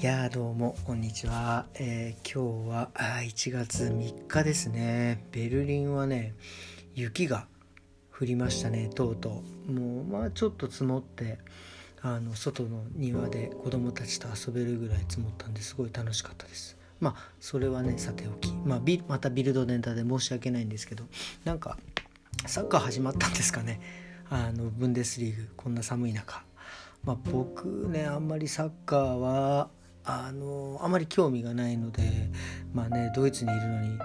いやーどうもこんにちは、えー今日はあ1月3日ですね。ベルリンはね雪が降りましたねとうとう。もうまあちょっと積もってあの外の庭で子供たちと遊べるぐらい積もったんですごい楽しかったです。まあそれはねさておき、まあ、ビまたビルドネタで申し訳ないんですけどなんかサッカー始まったんですかね。あのブンデスリーグこんな寒い中。まあ、僕ねあんまりサッカーはあのあまり興味がないのでまあねドイツにいるのに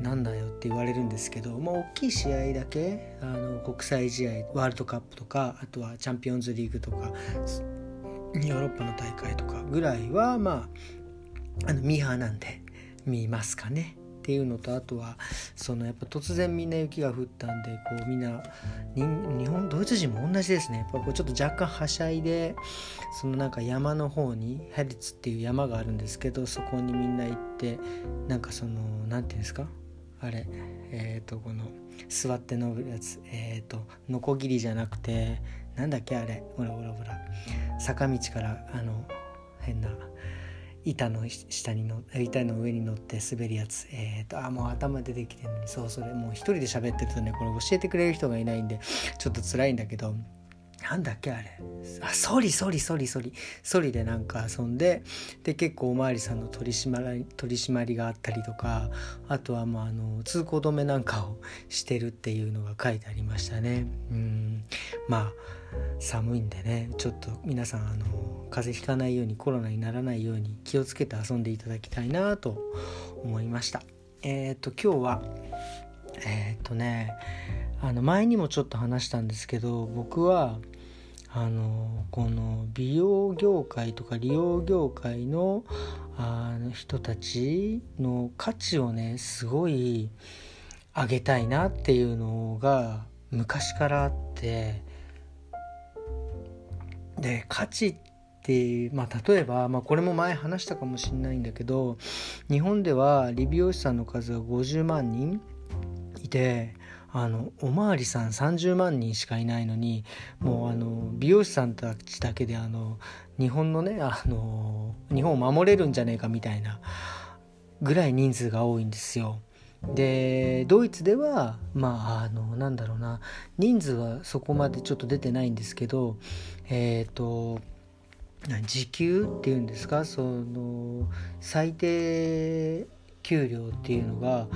なんだよって言われるんですけど、まあ、大きい試合だけあの国際試合ワールドカップとかあとはチャンピオンズリーグとかヨーロッパの大会とかぐらいはまああのミーハーなんで見ますかね。っていうのとあとはそのやっぱ突然みんな雪が降ったんでこうみんな日本ドイツ人も同じですね。やっぱこうちょっと若干はしゃいでそのなんか山の方にヘリツっていう山があるんですけどそこにみんな行ってなんかその何て言うんですか？あれえっ、ー、とこの座って飲むやつえっ、ー、とノコギリじゃなくてなんだっけあれ？ほらほらほら。坂道からあの変な板の下にの板の上に乗って滑るやつ。えっ、ー、とあもう頭出てきてるのにそうそれもう一人で喋ってるとねこれ教えてくれる人がいないんでちょっと辛いんだけど。なんだっけあれ。あソリソリソリソリ。ソリでなんか遊んでで結構おまわりさんの取り締まり取り締まりがあったりとかあとはまああの通行止めなんかをしてるっていうのが書いてありましたね。うん。まあ寒いんでね。ちょっと皆さんあの風邪ひかないようにコロナにならないように気をつけて遊んでいただきたいなと思いました。えっ、と今日はえっ、とねあの前にもちょっと話したんですけど僕はあのこの美容業界とか利用業界のあの人たちの価値をねすごい上げたいなっていうのが昔からあって。で価値ってまあ、例えば、まあ、これも前話したかもしれないんだけど日本では理美容師さんの数が50万人。いてあのおまわりさん30万人しかいないのにもうあの美容師さんたちだけであの日本のねあの日本を守れるんじゃねえかみたいなぐらい人数が多いんですよ。でドイツではまああのなんだろうな人数はそこまでちょっと出てないんですけどえっ、ー、と時給っていうんですかその最低給料っていうのが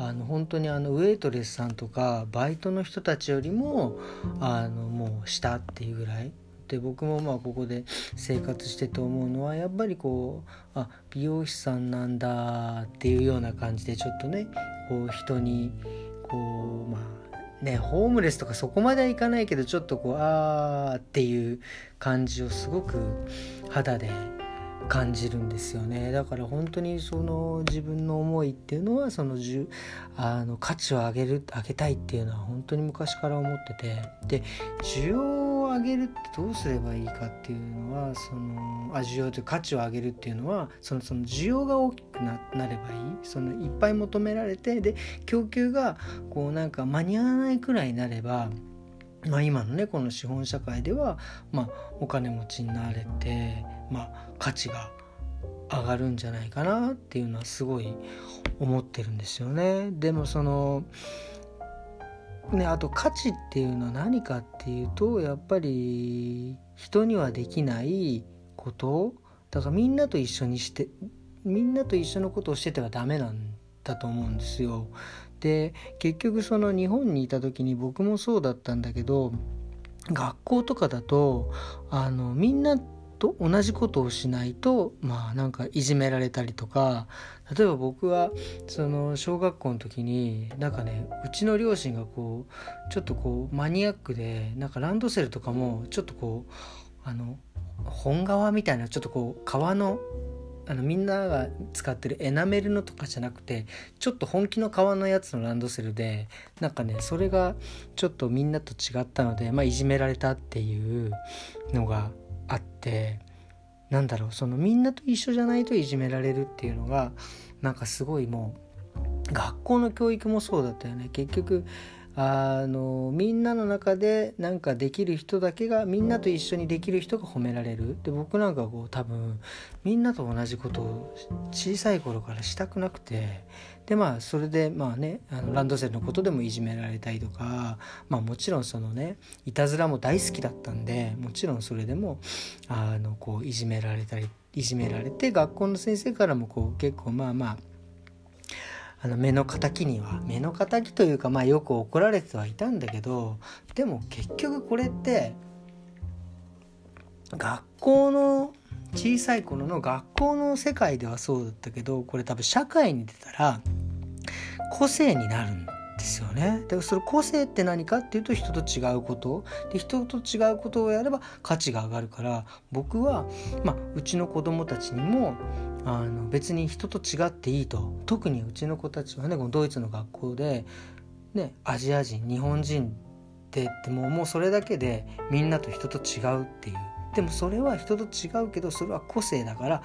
あの本当にあのウェイトレスさんとかバイトの人たちよりもあのもう下っていうぐらい。で僕もまあここで生活してて思うのはやっぱりこうあ美容師さんなんだっていうような感じでちょっとねこう人にこうまあねホームレスとかそこまではいかないけどちょっとこうあーっていう感じをすごく肌で感じるんですよね。だから本当にその自分の思いっていうのはそのじゅあの価値を上げる上げたいっていうのは本当に昔から思ってて。で需要を上げるってどうすればいいかっていうのはそのあ需要という価値を上げるっていうのはそのその需要が大きくななればいい。そのいっぱい求められてで供給がこうなんか間に合わないくらいになればまあ、今のねこの資本社会では、まあ、お金持ちになれてまあ、価値が上がるんじゃないかなっていうのはすごい思ってるんですよね。でもそのね、あと価値っていうのは何かっていうとやっぱり人にはできないことだからみんなと一緒にしてみんなと一緒のことをしててはダメなんだと思うんですよ。で結局その日本にいた時に僕もそうだったんだけど学校とかだとあのみんなと同じことをしないとまあなんかいじめられたりとか例えば僕はその小学校の時になんかねうちの両親がこうちょっとこうマニアックでなんかランドセルとかもちょっとこうあの本革みたいなちょっとこう革のあのみんなが使ってるエナメルのとかじゃなくてちょっと本気の革のやつのランドセルでなんかねそれがちょっとみんなと違ったので、まあ、いじめられたっていうのがあってなんだろうそのみんなと一緒じゃないといじめられるっていうのがなんかすごいもう学校の教育もそうだったよね。結局あのみんなの中でなんかできる人だけがみんなと一緒にできる人が褒められる。で僕なんかこう多分みんなと同じことを小さい頃からしたくなくて。でまあそれでまあねあのランドセルのことでもいじめられたりとかまあもちろんそのねいたずらも大好きだったんでもちろんそれでもあのこういじめられたりいじめられて学校の先生からもこう結構まあまああの目の敵には目の敵というかまあよく怒られてはいたんだけどでも結局これって学校の小さい頃の学校の世界ではそうだったけどこれ多分社会に出たら個性になるんですよね。でその個性って何かっていうと人と違うことで人と違うことをやれば価値が上がるから僕は、まあ、うちの子供たちにもあの別に人と違っていいと。特にうちの子たちはねこのドイツの学校で、ね、アジア人日本人ってってもうもうそれだけでみんなと人と違うっていう。でもそれは人と違うけどそれは個性だから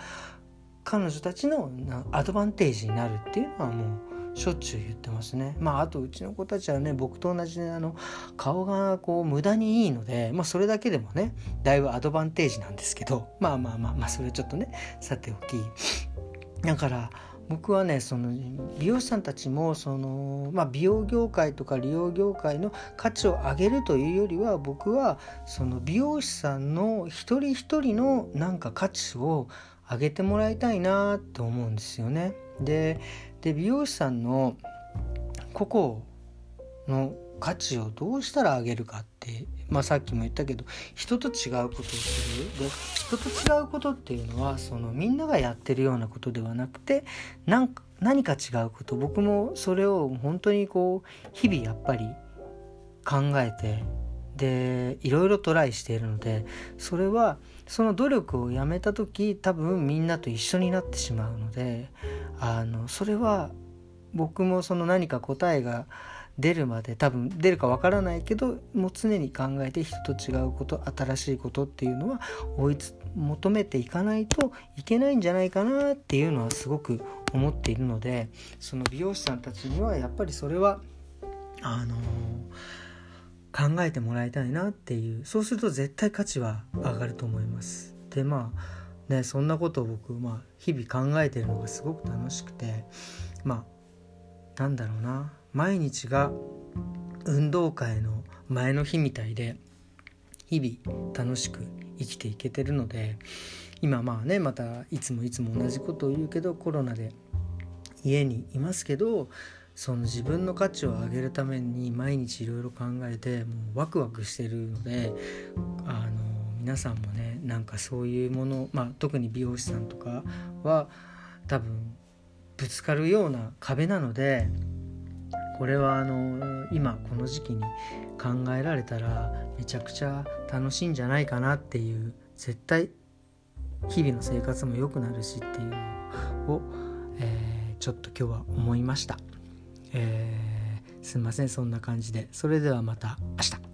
彼女たちのアドバンテージになるっていうのはもうしょっちゅう言ってますね。まああとうちの子たちはね僕と同じであの顔がこう無駄にいいのでまあそれだけでもねだいぶアドバンテージなんですけどまあまあまあまあそれちょっとねさておきだから僕はねその美容師さんたちもその、まあ、美容業界とか利用業界の価値を上げるというよりは僕はその美容師さんの一人一人のなんか価値を上げてもらいたいなと思うんですよね。でで美容師さんの個々の価値をどうしたら上げるかって、まあ、さっきも言ったけど人と違うことをする。で人と違うことっていうのはそのみんながやってるようなことではなくてなんか何か違うこと。僕もそれを本当にこう日々やっぱり考えてでいろいろトライしているのでそれはその努力をやめた時多分みんなと一緒になってしまうのであのそれは僕もその何か答えが出るまで多分出るかわからないけどもう常に考えて人と違うこと新しいことっていうのは追い求めていかないといけないんじゃないかなっていうのはすごく思っているのでその美容師さんたちにはやっぱりそれはあのー、考えてもらいたいなっていうそうすると絶対価値は上がると思います。でまあねそんなことを僕、まあ、日々考えてるのがすごく楽しくてまあなんだろうな毎日が運動会の前の日みたいで日々楽しく生きていけてるので今まあねまたいつもいつも同じことを言うけどコロナで家にいますけどその自分の価値を上げるために毎日いろいろ考えてもうワクワクしてるのであの皆さんもねなんかそういうもの、まあ、特に美容師さんとかは多分ぶつかるような壁なのでこれはあの今この時期に考えられたらめちゃくちゃ楽しいんじゃないかなっていう絶対日々の生活も良くなるしっていうのを、えー、ちょっと今日は思いました、えー、すいませんそんな感じで。それではまた明日。